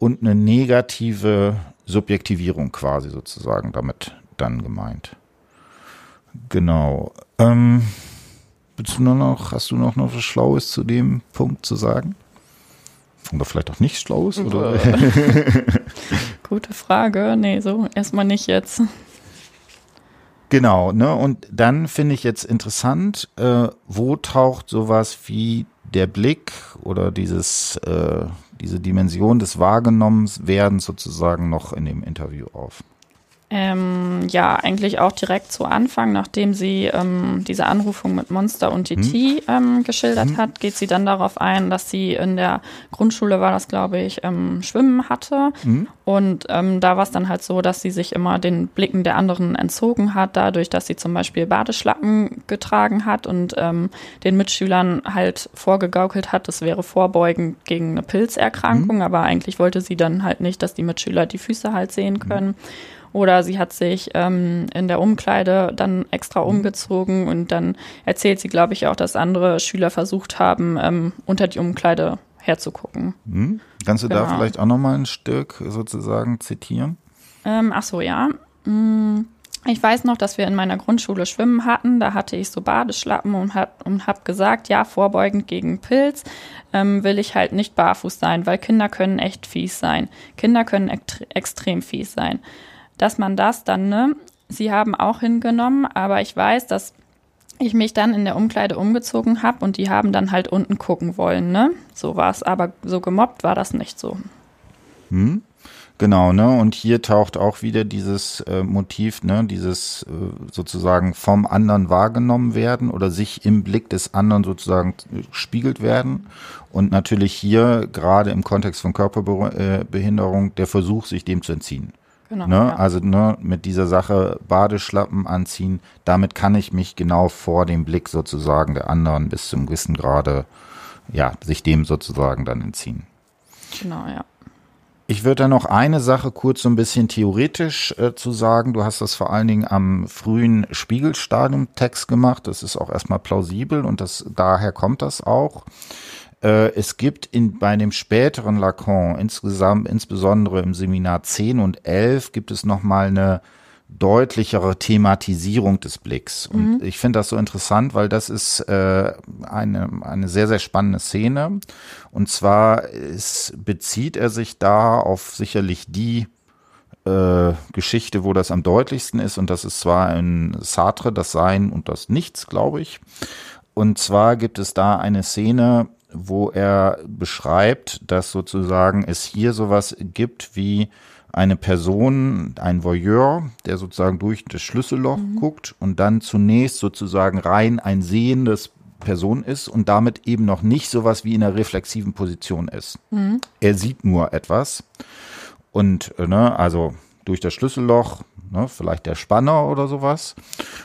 und eine negative Subjektivierung quasi sozusagen damit dann gemeint. Genau. Ähm, willst du noch, hast du noch, noch was Schlaues zu dem Punkt zu sagen? Oder vielleicht auch nichts Schlaues? Oder? Gute Frage. Nee, so erstmal nicht jetzt. Genau, ne? Und dann finde ich jetzt interessant, äh, wo taucht sowas wie der Blick oder dieses, äh, diese Dimension des Wahrgenommenswerdens sozusagen noch in dem Interview auf? Ähm, ja, eigentlich auch direkt zu Anfang, nachdem sie ähm, diese Anrufung mit Monster und TT ähm, geschildert hat, geht sie dann darauf ein, dass sie in der Grundschule war das, glaube ich, ähm, Schwimmen hatte. Und ähm, da war es dann halt so, dass sie sich immer den Blicken der anderen entzogen hat, dadurch, dass sie zum Beispiel Badeschlappen getragen hat und ähm, den Mitschülern halt vorgegaukelt hat, das wäre vorbeugend gegen eine Pilzerkrankung, aber eigentlich wollte sie dann halt nicht, dass die Mitschüler die Füße halt sehen können. Oder sie hat sich ähm, in der Umkleide dann extra umgezogen und dann erzählt sie, glaube ich, auch, dass andere Schüler versucht haben, ähm, unter die Umkleide herzugucken. Hm? Kannst du da Genau. vielleicht auch nochmal ein Stück sozusagen zitieren? Ähm, ach so, ja. Mm, Ich weiß noch, dass wir in meiner Grundschule Schwimmen hatten. Da hatte ich so Badeschlappen und hab, und hab gesagt, ja, vorbeugend gegen Pilz ähm, will ich halt nicht barfuß sein, weil Kinder können echt fies sein. Kinder können ext extrem fies sein. Dass man das dann, ne, sie haben auch hingenommen, aber ich weiß, dass ich mich dann in der Umkleide umgezogen habe und die haben dann halt unten gucken wollen, ne? So war es, aber so gemobbt war das nicht so. Hm? Genau, ne? Und hier taucht auch wieder dieses äh, Motiv, ne, dieses äh, sozusagen vom anderen wahrgenommen werden oder sich im Blick des anderen sozusagen spiegelt werden. Und natürlich hier gerade im Kontext von Körperbehinderung äh, der Versuch, sich dem zu entziehen. Genau, ne? Ja. Also ne, mit dieser Sache Badeschlappen anziehen, damit kann ich mich genau vor dem Blick sozusagen der anderen bis zum gewissen Grade, ja, sich dem sozusagen dann entziehen. Genau, ja. Ich würde da noch eine Sache kurz so ein bisschen theoretisch äh, zu sagen. Du hast das vor allen Dingen am frühen Spiegelstadium-Text gemacht. Das ist auch erstmal plausibel und das, daher kommt das auch. Äh, es gibt in, bei dem späteren Lacan insgesamt, insbesondere im Seminar 10 und 11, gibt es nochmal eine deutlichere Thematisierung des Blicks. Und mhm. ich finde das so interessant, weil das ist äh, eine, eine sehr, sehr spannende Szene. Und zwar ist, bezieht er sich da auf sicherlich die äh, Geschichte, wo das am deutlichsten ist. Und das ist zwar in Sartre das Sein und das Nichts, glaube ich. Und zwar gibt es da eine Szene, wo er beschreibt, dass sozusagen es hier sowas gibt wie eine Person, ein Voyeur, der sozusagen durch das Schlüsselloch mhm. guckt und dann zunächst sozusagen rein ein sehendes Person ist und damit eben noch nicht sowas wie in einer reflexiven Position ist. Mhm. Er sieht nur etwas und äh, ne, also durch das Schlüsselloch, ne, vielleicht der Spanner oder sowas.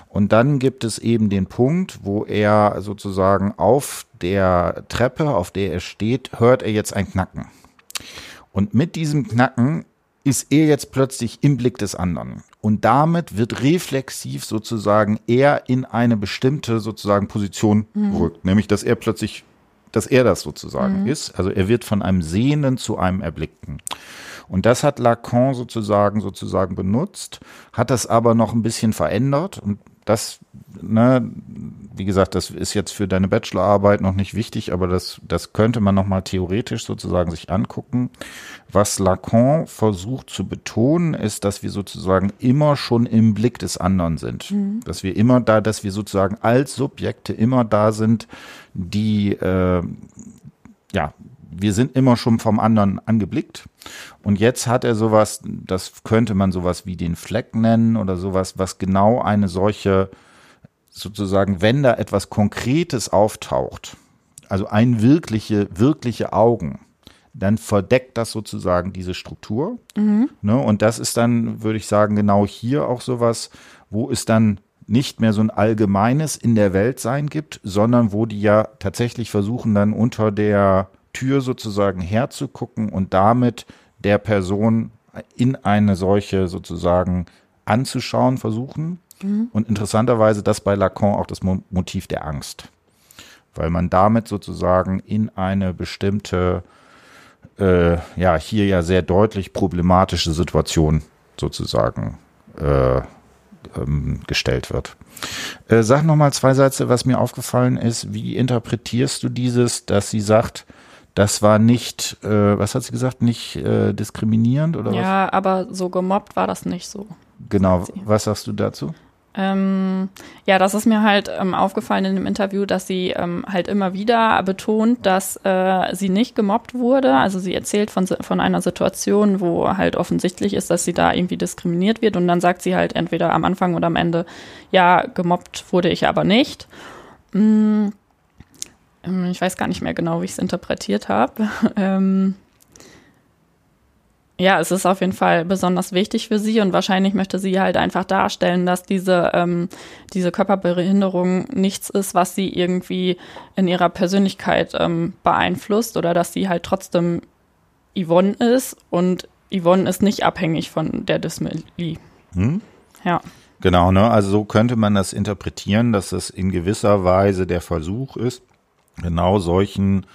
Und dann gibt es eben den Punkt, wo er sozusagen auf der Treppe, auf der er steht, hört er jetzt ein Knacken. Und mit diesem Knacken ist er jetzt plötzlich im Blick des anderen. Und damit wird reflexiv sozusagen er in eine bestimmte sozusagen Position mhm. rückt. Nämlich, dass er plötzlich, dass er das sozusagen mhm. ist. Also er wird von einem Sehenden zu einem Erblickten. Und das hat Lacan sozusagen sozusagen benutzt, hat das aber noch ein bisschen verändert und das, ne, wie gesagt, das ist jetzt für deine Bachelorarbeit noch nicht wichtig, aber das, das könnte man nochmal theoretisch sozusagen sich angucken. Was Lacan versucht zu betonen, ist, dass wir sozusagen immer schon im Blick des anderen sind. Mhm. Dass wir immer da, dass wir sozusagen als Subjekte immer da sind, die, äh, ja, wir sind immer schon vom anderen angeblickt. Und jetzt hat er sowas, das könnte man sowas wie den Fleck nennen oder sowas, was genau eine solche, sozusagen, wenn da etwas Konkretes auftaucht, also ein wirkliche, wirkliche Augen, dann verdeckt das sozusagen diese Struktur. Mhm. Ne? Und das ist dann, würde ich sagen, genau hier auch sowas, wo es dann nicht mehr so ein allgemeines in der Welt sein gibt, sondern wo die ja tatsächlich versuchen dann unter der Tür sozusagen herzugucken und damit der Person in eine solche sozusagen anzuschauen versuchen. Mhm. Und interessanterweise das bei Lacan auch das Motiv der Angst. Weil man damit sozusagen in eine bestimmte, äh, ja, hier ja sehr deutlich problematische Situation sozusagen äh, ähm, gestellt wird. Äh, sag nochmal zwei Sätze, was mir aufgefallen ist. Wie interpretierst du dieses, dass sie sagt, das war nicht, äh, was hat sie gesagt, nicht äh, diskriminierend oder ja, was? Ja, aber so gemobbt war das nicht so. Genau, was sagst du dazu? Ähm, ja, das ist mir halt ähm, aufgefallen in dem Interview, dass sie ähm, halt immer wieder betont, dass äh, sie nicht gemobbt wurde. Also sie erzählt von, von einer Situation, wo halt offensichtlich ist, dass sie da irgendwie diskriminiert wird. Und dann sagt sie halt entweder am Anfang oder am Ende, ja, gemobbt wurde ich aber nicht. Mhm ich weiß gar nicht mehr genau, wie ich es interpretiert habe. Ähm, ja, es ist auf jeden Fall besonders wichtig für sie und wahrscheinlich möchte sie halt einfach darstellen, dass diese, ähm, diese Körperbehinderung nichts ist, was sie irgendwie in ihrer Persönlichkeit ähm, beeinflusst oder dass sie halt trotzdem Yvonne ist und Yvonne ist nicht abhängig von der Dysmelie. Hm? Ja. Genau, ne? Also so könnte man das interpretieren, dass es in gewisser Weise der Versuch ist, genau solchen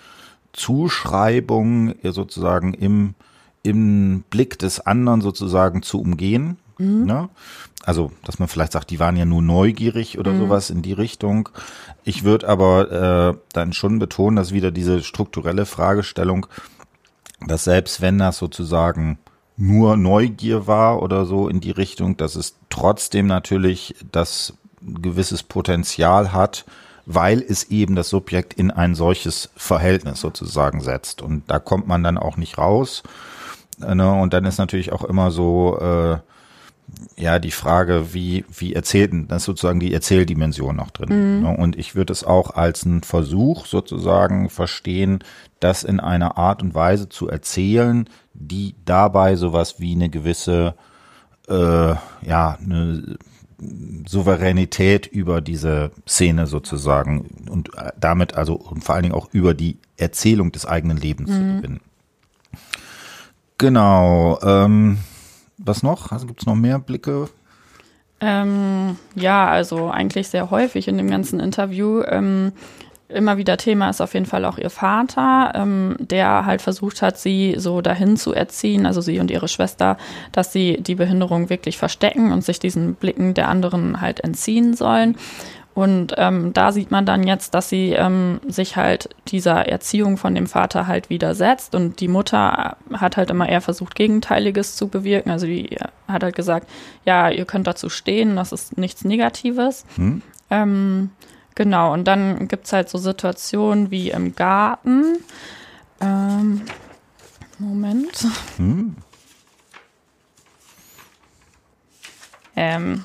Zuschreibungen sozusagen im, im Blick des anderen sozusagen zu umgehen. Mhm. Ne? Also, dass man vielleicht sagt, die waren ja nur neugierig oder mhm. sowas in die Richtung. Ich würde aber äh, dann schon betonen, dass wieder diese strukturelle Fragestellung, dass selbst wenn das sozusagen nur Neugier war oder so in die Richtung, dass es trotzdem natürlich das gewisses Potenzial hat, weil es eben das Subjekt in ein solches Verhältnis sozusagen setzt. Und da kommt man dann auch nicht raus. Ne? Und dann ist natürlich auch immer so, äh, ja, die Frage, wie, wie erzählten, das ist sozusagen die Erzähldimension noch drin. Mhm. Ne? Und ich würde es auch als einen Versuch sozusagen verstehen, das in einer Art und Weise zu erzählen, die dabei sowas wie eine gewisse, äh, ja, eine Souveränität über diese Szene sozusagen und äh, damit also und vor allen Dingen auch über die Erzählung des eigenen Lebens mhm. zu gewinnen. Genau. Ähm, was noch? Also gibt es noch mehr Blicke? Ähm, ja, also eigentlich sehr häufig in dem ganzen Interview. Ähm, immer wieder Thema ist auf jeden Fall auch ihr Vater, ähm, der halt versucht hat, sie so dahin zu erziehen, also sie und ihre Schwester, dass sie die Behinderung wirklich verstecken und sich diesen Blicken der anderen halt entziehen sollen. Und ähm, da sieht man dann jetzt, dass sie ähm, sich halt dieser Erziehung von dem Vater halt widersetzt. Und die Mutter hat halt immer eher versucht, Gegenteiliges zu bewirken. Also die hat halt gesagt, ja, ihr könnt dazu stehen, das ist nichts Negatives. Hm. Ähm, genau, und dann gibt's halt so Situationen wie im Garten. Ähm, Moment. Hm. Ähm,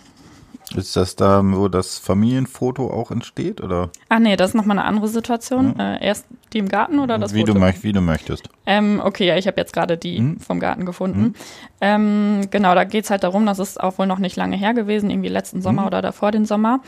ist das da, wo das Familienfoto auch entsteht, oder? Ach nee, das ist nochmal eine andere Situation. Ja. Äh, erst die im Garten oder das wie Foto? Du möcht, wie du möchtest. Ähm, okay, ja, ich habe jetzt gerade die hm? vom Garten gefunden. Hm? Ähm, genau, da geht's halt darum, das ist auch wohl noch nicht lange her gewesen, irgendwie letzten Sommer hm? oder davor den Sommer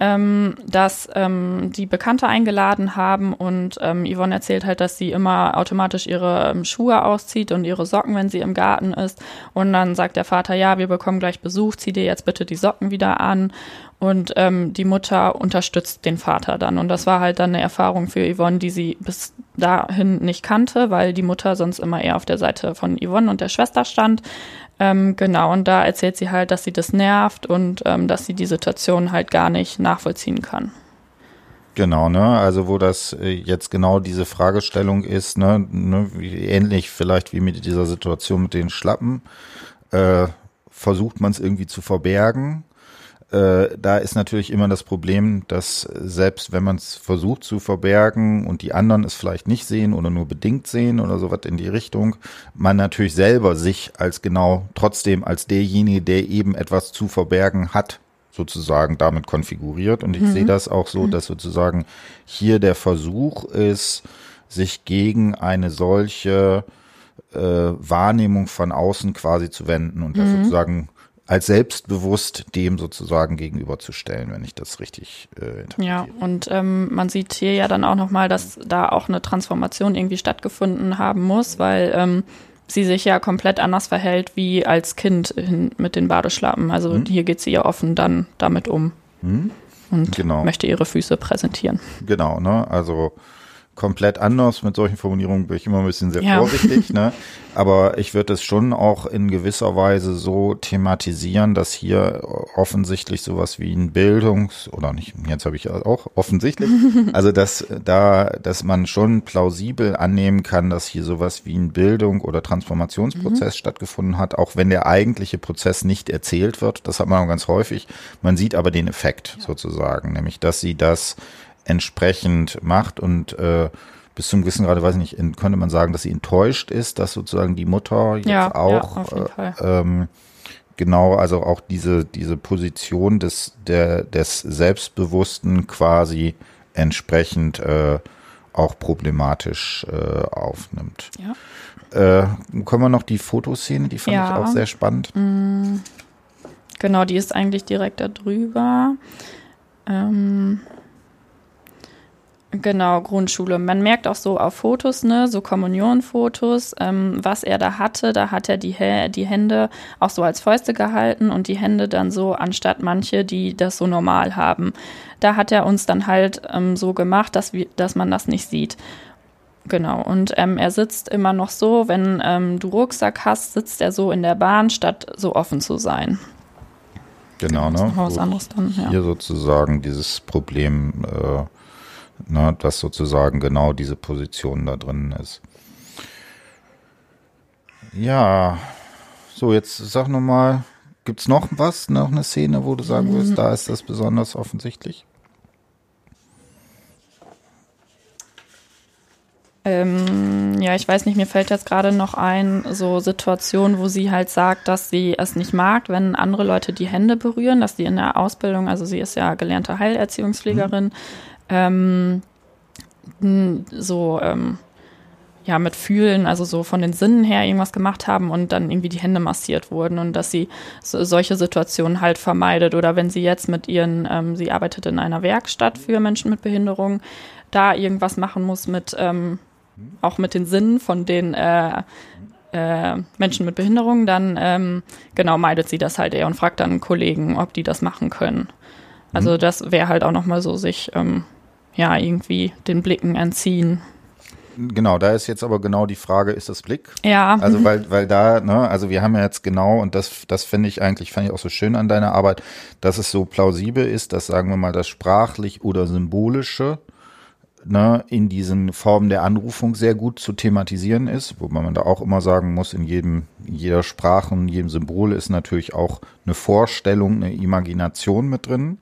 ähm, dass ähm, die Bekannte eingeladen haben und ähm, Yvonne erzählt halt, dass sie immer automatisch ihre ähm, Schuhe auszieht und ihre Socken, wenn sie im Garten ist. Und dann sagt der Vater, ja, wir bekommen gleich Besuch, zieh dir jetzt bitte die Socken wieder an. Und ähm, die Mutter unterstützt den Vater dann. Und das war halt dann eine Erfahrung für Yvonne, die sie bis dahin nicht kannte, weil die Mutter sonst immer eher auf der Seite von Yvonne und der Schwester stand. Ähm, genau, und da erzählt sie halt, dass sie das nervt und ähm, dass sie die Situation halt gar nicht nachvollziehen kann. Genau, ne? Also wo das äh, jetzt genau diese Fragestellung ist, ne, ne ähnlich vielleicht wie mit dieser Situation mit den Schlappen, äh, versucht man es irgendwie zu verbergen äh, da ist natürlich immer das Problem, dass selbst wenn man es versucht zu verbergen und die anderen es vielleicht nicht sehen oder nur bedingt sehen oder sowas in die Richtung, man natürlich selber sich als genau trotzdem als derjenige, der eben etwas zu verbergen hat, sozusagen damit konfiguriert. Und ich mhm. sehe das auch so, dass sozusagen hier der Versuch ist, sich gegen eine solche äh, Wahrnehmung von außen quasi zu wenden und das mhm. sozusagen als selbstbewusst dem sozusagen gegenüberzustellen, wenn ich das richtig äh, interpretiere. Ja, und ähm, man sieht hier ja dann auch nochmal, dass da auch eine Transformation irgendwie stattgefunden haben muss, weil ähm, sie sich ja komplett anders verhält wie als Kind hin, mit den Badeschlappen. Also hm. hier geht sie ja offen dann damit um hm. und genau. möchte ihre Füße präsentieren. Genau, ne? Also komplett anders. Mit solchen Formulierungen bin ich immer ein bisschen sehr ja. vorsichtig. ne? Aber ich würde es schon auch in gewisser Weise so thematisieren, dass hier offensichtlich sowas wie ein Bildungs- oder nicht, jetzt habe ich auch offensichtlich, also dass da, dass man schon plausibel annehmen kann, dass hier sowas wie ein Bildung- oder Transformationsprozess mhm. stattgefunden hat, auch wenn der eigentliche Prozess nicht erzählt wird. Das hat man ganz häufig. Man sieht aber den Effekt ja. sozusagen, nämlich dass sie das entsprechend macht und äh, bis zum gewissen Grade, weiß ich nicht, könnte man sagen, dass sie enttäuscht ist, dass sozusagen die Mutter jetzt ja, auch ja, äh, ähm, genau, also auch diese, diese Position des, der, des Selbstbewussten quasi entsprechend äh, auch problematisch äh, aufnimmt. Ja. Äh, können wir noch die Fotoszene, die fand ja. ich auch sehr spannend. Mm. Genau, die ist eigentlich direkt da drüber. Ähm, Genau, Grundschule. Man merkt auch so auf Fotos, ne, so Kommunionfotos, ähm, was er da hatte. Da hat er die, die Hände auch so als Fäuste gehalten und die Hände dann so, anstatt manche, die das so normal haben. Da hat er uns dann halt ähm, so gemacht, dass, wir, dass man das nicht sieht. Genau, und ähm, er sitzt immer noch so, wenn ähm, du Rucksack hast, sitzt er so in der Bahn, statt so offen zu sein. Genau, ne? Was anderes dann, ja. Hier sozusagen dieses Problem äh, ne, dass sozusagen genau diese Position da drin ist. Ja, So, jetzt sag nochmal, gibt's noch was, noch eine Szene, wo du sagen würdest, da ist das besonders offensichtlich? Ähm, ja, ich weiß nicht, mir fällt jetzt gerade noch ein, so Situation, wo sie halt sagt, dass sie es nicht mag, wenn andere Leute die Hände berühren, dass sie in der Ausbildung, also sie ist ja gelernte Heilerziehungspflegerin, mhm. Ähm, so ähm, ja mit Fühlen, also so von den Sinnen her irgendwas gemacht haben und dann irgendwie die Hände massiert wurden und dass sie so, solche Situationen halt vermeidet oder wenn sie jetzt mit ihren, ähm, sie arbeitet in einer Werkstatt für Menschen mit Behinderung, da irgendwas machen muss mit ähm, auch mit den Sinnen von den äh, äh, Menschen mit Behinderung, dann ähm, genau meidet sie das halt eher und fragt dann Kollegen, ob die das machen können. Also mhm. das wäre halt auch nochmal so sich ähm, ja irgendwie den Blicken entziehen. Genau, da ist jetzt aber genau die Frage, ist das Blick? Ja. Also weil, weil da, ne, also wir haben ja jetzt genau, und das, das finde ich eigentlich, fand ich auch so schön an deiner Arbeit, dass es so plausibel ist, dass sagen wir mal das sprachlich oder symbolische ne, in diesen Formen der Anrufung sehr gut zu thematisieren ist, wobei man da auch immer sagen muss, in jedem, in jeder Sprache und jedem Symbol ist natürlich auch eine Vorstellung, eine Imagination mit drin.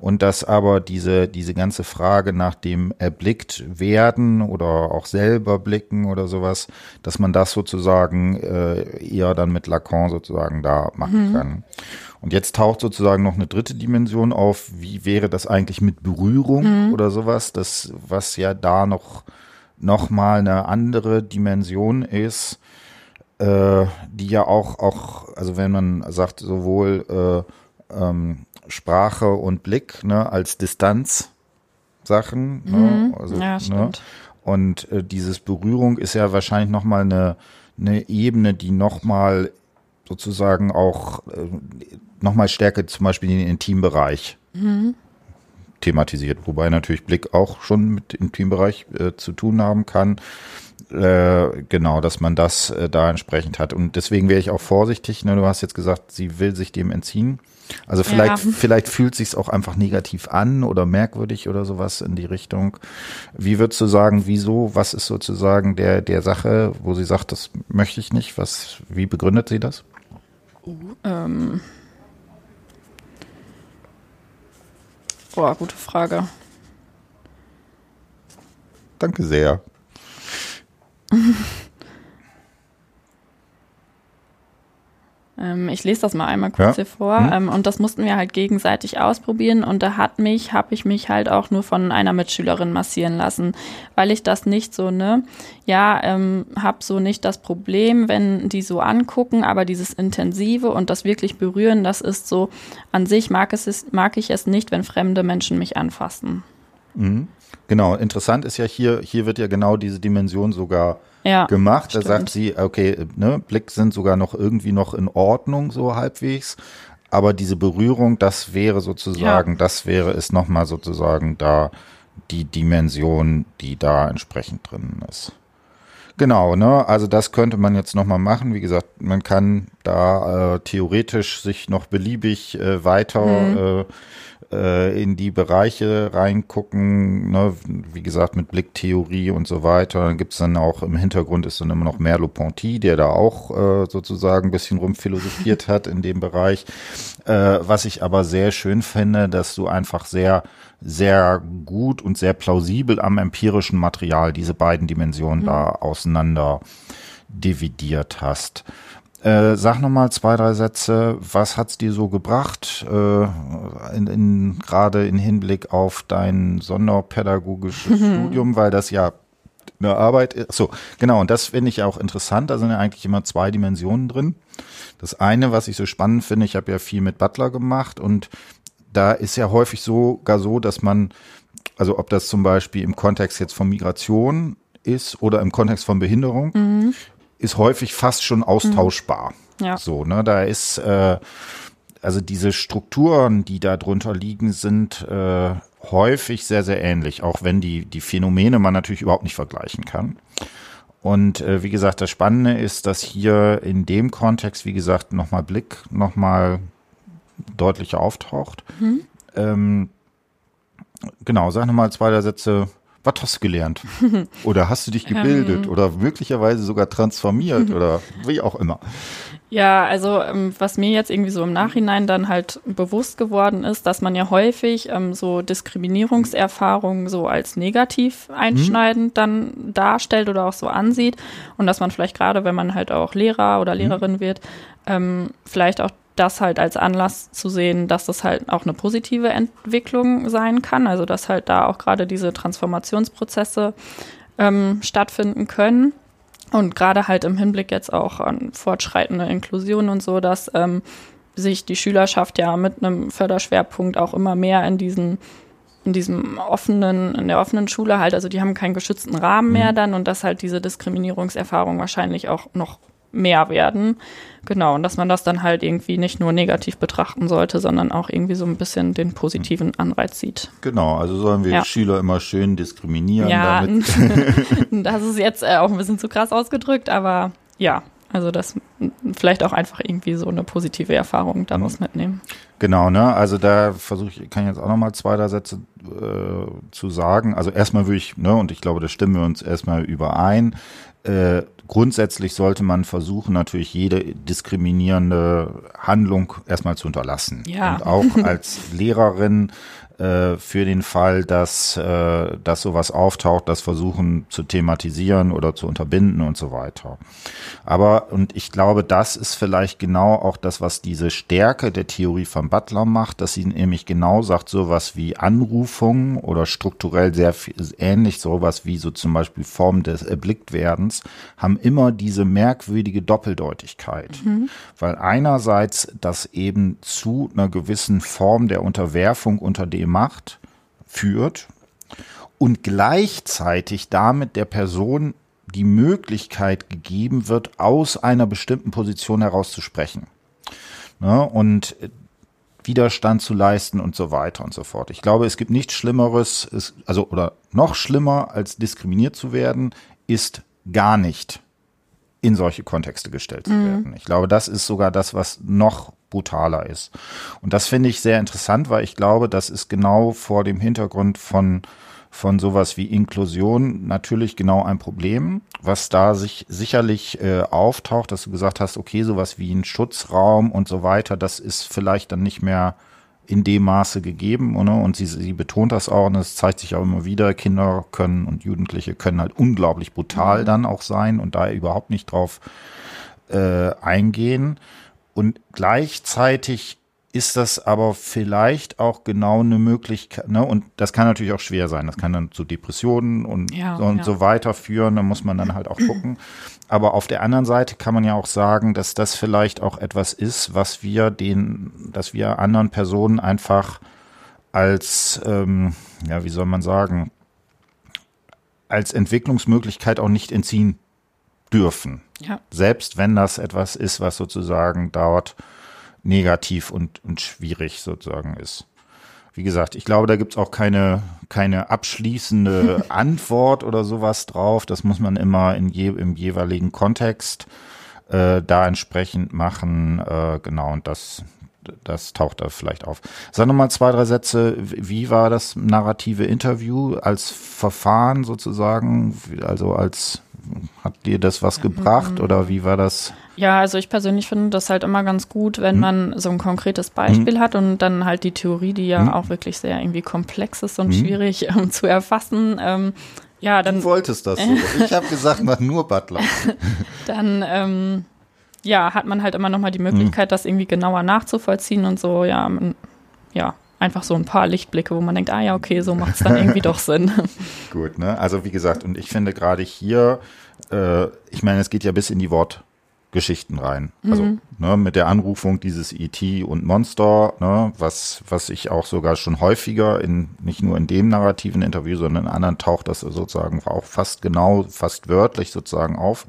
Und dass aber diese, diese ganze Frage nach dem erblickt werden oder auch selber blicken oder sowas, dass man das sozusagen äh, eher dann mit Lacan sozusagen da machen mhm. kann. Und jetzt taucht sozusagen noch eine dritte Dimension auf. Wie wäre das eigentlich mit Berührung mhm. oder sowas? Das, was ja da noch, noch mal eine andere Dimension ist, äh, die ja auch, auch, also wenn man sagt, sowohl äh, ähm, Sprache und Blick ne, als Distanz Sachen. Ne? Mhm. Also, ja, ne? Ne? Und äh, dieses Berührung ist ja wahrscheinlich noch mal eine, eine Ebene, die noch mal sozusagen auch äh, nochmal stärker zum Beispiel in den Intimbereich mhm. thematisiert, wobei natürlich Blick auch schon mit Intimbereich äh, zu tun haben kann. Äh, genau, dass man das äh, da entsprechend hat. Und deswegen wäre ich auch vorsichtig. Ne? Du hast jetzt gesagt, sie will sich dem entziehen. Also vielleicht, ja. vielleicht fühlt sich auch einfach negativ an oder merkwürdig oder sowas in die Richtung. Wie würdest du sagen, wieso? Was ist sozusagen der, der Sache, wo sie sagt, das möchte ich nicht? Was, wie begründet sie das? Uh, ähm Boah, gute Frage. Danke sehr. ich lese das mal einmal kurz ja. hier vor. Mhm. Ähm, und das mussten wir halt gegenseitig ausprobieren. Und da hat mich, habe ich mich halt auch nur von einer Mitschülerin massieren lassen, weil ich das nicht so, ne, ja, ähm, habe so nicht das Problem, wenn die so angucken, aber dieses Intensive und das wirklich berühren, das ist so, an sich mag, es, mag ich es nicht, wenn fremde Menschen mich anfassen. Mhm. Genau, interessant ist ja hier, hier wird ja genau diese Dimension sogar ja, gemacht. Stimmt. Da sagt sie, okay, ne, Blick sind sogar noch irgendwie noch in Ordnung, so halbwegs. Aber diese Berührung, das wäre sozusagen, ja. das wäre es nochmal sozusagen da die Dimension, die da entsprechend drin ist. Genau, ne? Also das könnte man jetzt nochmal machen. Wie gesagt, man kann da äh, theoretisch sich noch beliebig äh, weiter mhm. äh, äh, in die Bereiche reingucken, ne? wie gesagt, mit Blicktheorie und so weiter. Dann gibt's dann auch im Hintergrund ist dann immer noch Merleau-Ponty, der da auch äh, sozusagen ein bisschen rumphilosophiert hat in dem Bereich. Äh, was ich aber sehr schön finde, dass du einfach sehr sehr gut und sehr plausibel am empirischen Material diese beiden Dimensionen mhm. da auseinander dividiert hast. Äh, sag noch mal zwei, drei Sätze. Was hat's dir so gebracht, äh, in, in, gerade in Hinblick auf dein sonderpädagogisches mhm. Studium, weil das ja eine Arbeit ist. So, genau. Und das finde ich auch interessant. Da sind ja eigentlich immer zwei Dimensionen drin. Das eine, was ich so spannend finde, ich habe ja viel mit Butler gemacht und da ist ja häufig sogar so, dass man, also ob das zum Beispiel im Kontext jetzt von Migration ist oder im Kontext von Behinderung, mhm ist häufig fast schon austauschbar. Mhm. Ja. So, ne, da ist äh, also diese Strukturen, die da drunter liegen, sind äh, häufig sehr, sehr ähnlich, auch wenn die, die Phänomene man natürlich überhaupt nicht vergleichen kann. Und äh, wie gesagt, das Spannende ist, dass hier in dem Kontext, wie gesagt, nochmal Blick nochmal deutlicher auftaucht. Mhm. Ähm, genau, sag nochmal zwei der Sätze Was hast du gelernt? Oder hast du dich gebildet Ähm. oder möglicherweise sogar transformiert oder wie auch immer? Ja, also ähm, was mir jetzt irgendwie so im Nachhinein dann halt bewusst geworden ist, dass man ja häufig ähm, so Diskriminierungserfahrungen so als negativ einschneidend dann darstellt oder auch so ansieht und dass man vielleicht gerade, wenn man halt auch Lehrer oder Lehrerin wird, ähm, vielleicht auch das halt als Anlass zu sehen, dass das halt auch eine positive Entwicklung sein kann, also dass halt da auch gerade diese Transformationsprozesse ähm, stattfinden können. Und gerade halt im Hinblick jetzt auch an fortschreitende Inklusion und so, dass ähm, sich die Schülerschaft ja mit einem Förderschwerpunkt auch immer mehr in diesen in diesem offenen, in der offenen Schule halt, also die haben keinen geschützten Rahmen mehr dann und dass halt diese Diskriminierungserfahrungen wahrscheinlich auch noch mehr werden. Genau, und dass man das dann halt irgendwie nicht nur negativ betrachten sollte, sondern auch irgendwie so ein bisschen den positiven Anreiz sieht. Genau, also sollen wir Ja. Schüler immer schön diskriminieren, Ja, damit das ist jetzt äh, auch ein bisschen zu krass ausgedrückt, aber ja, also das vielleicht auch einfach irgendwie so eine positive Erfahrung daraus mitnehmen. Genau, ne? Also da versuche ich, kann ich jetzt auch nochmal zwei, drei Sätze äh, zu sagen. Also erstmal würde ich, ne, und ich glaube, da stimmen wir uns erstmal überein. Äh, grundsätzlich sollte man versuchen, natürlich jede diskriminierende Handlung erstmal zu unterlassen. Ja. Und auch als Lehrerin äh, für den Fall, dass, äh, dass sowas auftaucht, das versuchen zu thematisieren oder zu unterbinden und so weiter. Aber, und ich glaube, das ist vielleicht genau auch das, was diese Stärke der Theorie von Butler macht, dass sie nämlich genau sagt, sowas wie Anrufungen oder strukturell sehr viel, ähnlich sowas wie so zum Beispiel Form des Erblicktwerdens, haben immer diese merkwürdige Doppeldeutigkeit. Weil einerseits das eben zu einer gewissen Form der Unterwerfung unter die Macht führt und gleichzeitig damit der Person die Möglichkeit gegeben wird, aus einer bestimmten Position heraus zu sprechen. Ne? Und äh, Widerstand zu leisten und so weiter und so fort. Ich glaube, es gibt nichts Schlimmeres, es, also oder noch schlimmer als diskriminiert zu werden, ist gar nicht in solche Kontexte gestellt zu werden. Ich glaube, das ist sogar das, was noch brutaler ist. Und das finde ich sehr interessant, weil ich glaube, das ist genau vor dem Hintergrund von von sowas wie Inklusion natürlich genau ein Problem, was da sich sicherlich äh, auftaucht, dass du gesagt hast, okay, sowas wie ein Schutzraum und so weiter, das ist vielleicht dann nicht mehr in dem Maße gegeben. Oder? Und sie, sie betont das auch und es zeigt sich auch immer wieder, Kinder können und Jugendliche können halt unglaublich brutal dann auch sein und da überhaupt nicht drauf äh, eingehen. Und gleichzeitig ist das aber vielleicht auch genau eine Möglichkeit, ne? Und das kann natürlich auch schwer sein. Das kann dann zu Depressionen und, Ja, und ja. so weiter führen. Da muss man dann halt auch gucken. Aber auf der anderen Seite kann man ja auch sagen, dass das vielleicht auch etwas ist, was wir den, dass wir anderen Personen einfach als, ähm, ja, wie soll man sagen, als Entwicklungsmöglichkeit auch nicht entziehen dürfen. Ja. Selbst wenn das etwas ist, was sozusagen dort negativ und, und schwierig sozusagen ist. Wie gesagt, ich glaube, da gibt's auch keine, keine abschließende Antwort oder sowas drauf. Das muss man immer in je, im jeweiligen Kontext äh, da entsprechend machen. Äh, genau, und das, das taucht da vielleicht auf. Sag nochmal zwei, drei Sätze. Wie war das narrative Interview als Verfahren sozusagen? Also als, hat dir das was gebracht oder wie war das? Ja, also ich persönlich finde das halt immer ganz gut, wenn Mhm. man so ein konkretes Beispiel hat und dann halt die Theorie, die ja Mhm. auch wirklich sehr irgendwie komplex ist und schwierig ähm, zu erfassen. Ähm, ja, dann Du wolltest das so. Ich habe gesagt, mach nur Butler. dann ähm, ja, hat man halt immer noch mal die Möglichkeit, das irgendwie genauer nachzuvollziehen und so, ja, man, ja, einfach so ein paar Lichtblicke, wo man denkt, ah ja, okay, so macht es dann irgendwie doch Sinn. Gut, ne? Also wie gesagt, und ich finde gerade hier, äh, ich meine, es geht ja bis in die Wortgeschichten rein. Also ne, mit der Anrufung dieses E.T. und Monster, ne, was, was ich auch sogar schon häufiger in, nicht nur in dem narrativen Interview, sondern in anderen taucht das sozusagen auch fast genau, fast wörtlich sozusagen auf.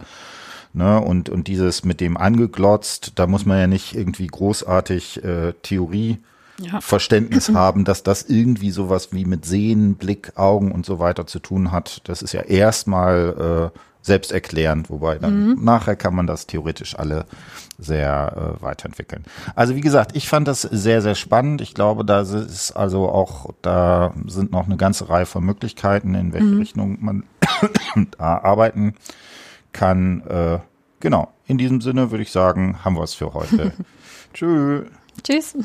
Ne, und, und dieses mit dem angeglotzt, da muss man ja nicht irgendwie großartig äh, Theorie Ja. Verständnis haben, dass das irgendwie sowas wie mit Sehen, Blick, Augen und so weiter zu tun hat. Das ist ja erstmal äh, selbsterklärend, wobei dann mhm. nachher kann man das theoretisch alle sehr äh, weiterentwickeln. Also wie gesagt, ich fand das sehr, sehr spannend. Ich glaube, da ist also auch, da sind noch eine ganze Reihe von Möglichkeiten, in welche mhm. Richtung man da arbeiten kann. Äh, genau, in diesem Sinne würde ich sagen, haben wir es für heute. Tschö. Tschüss.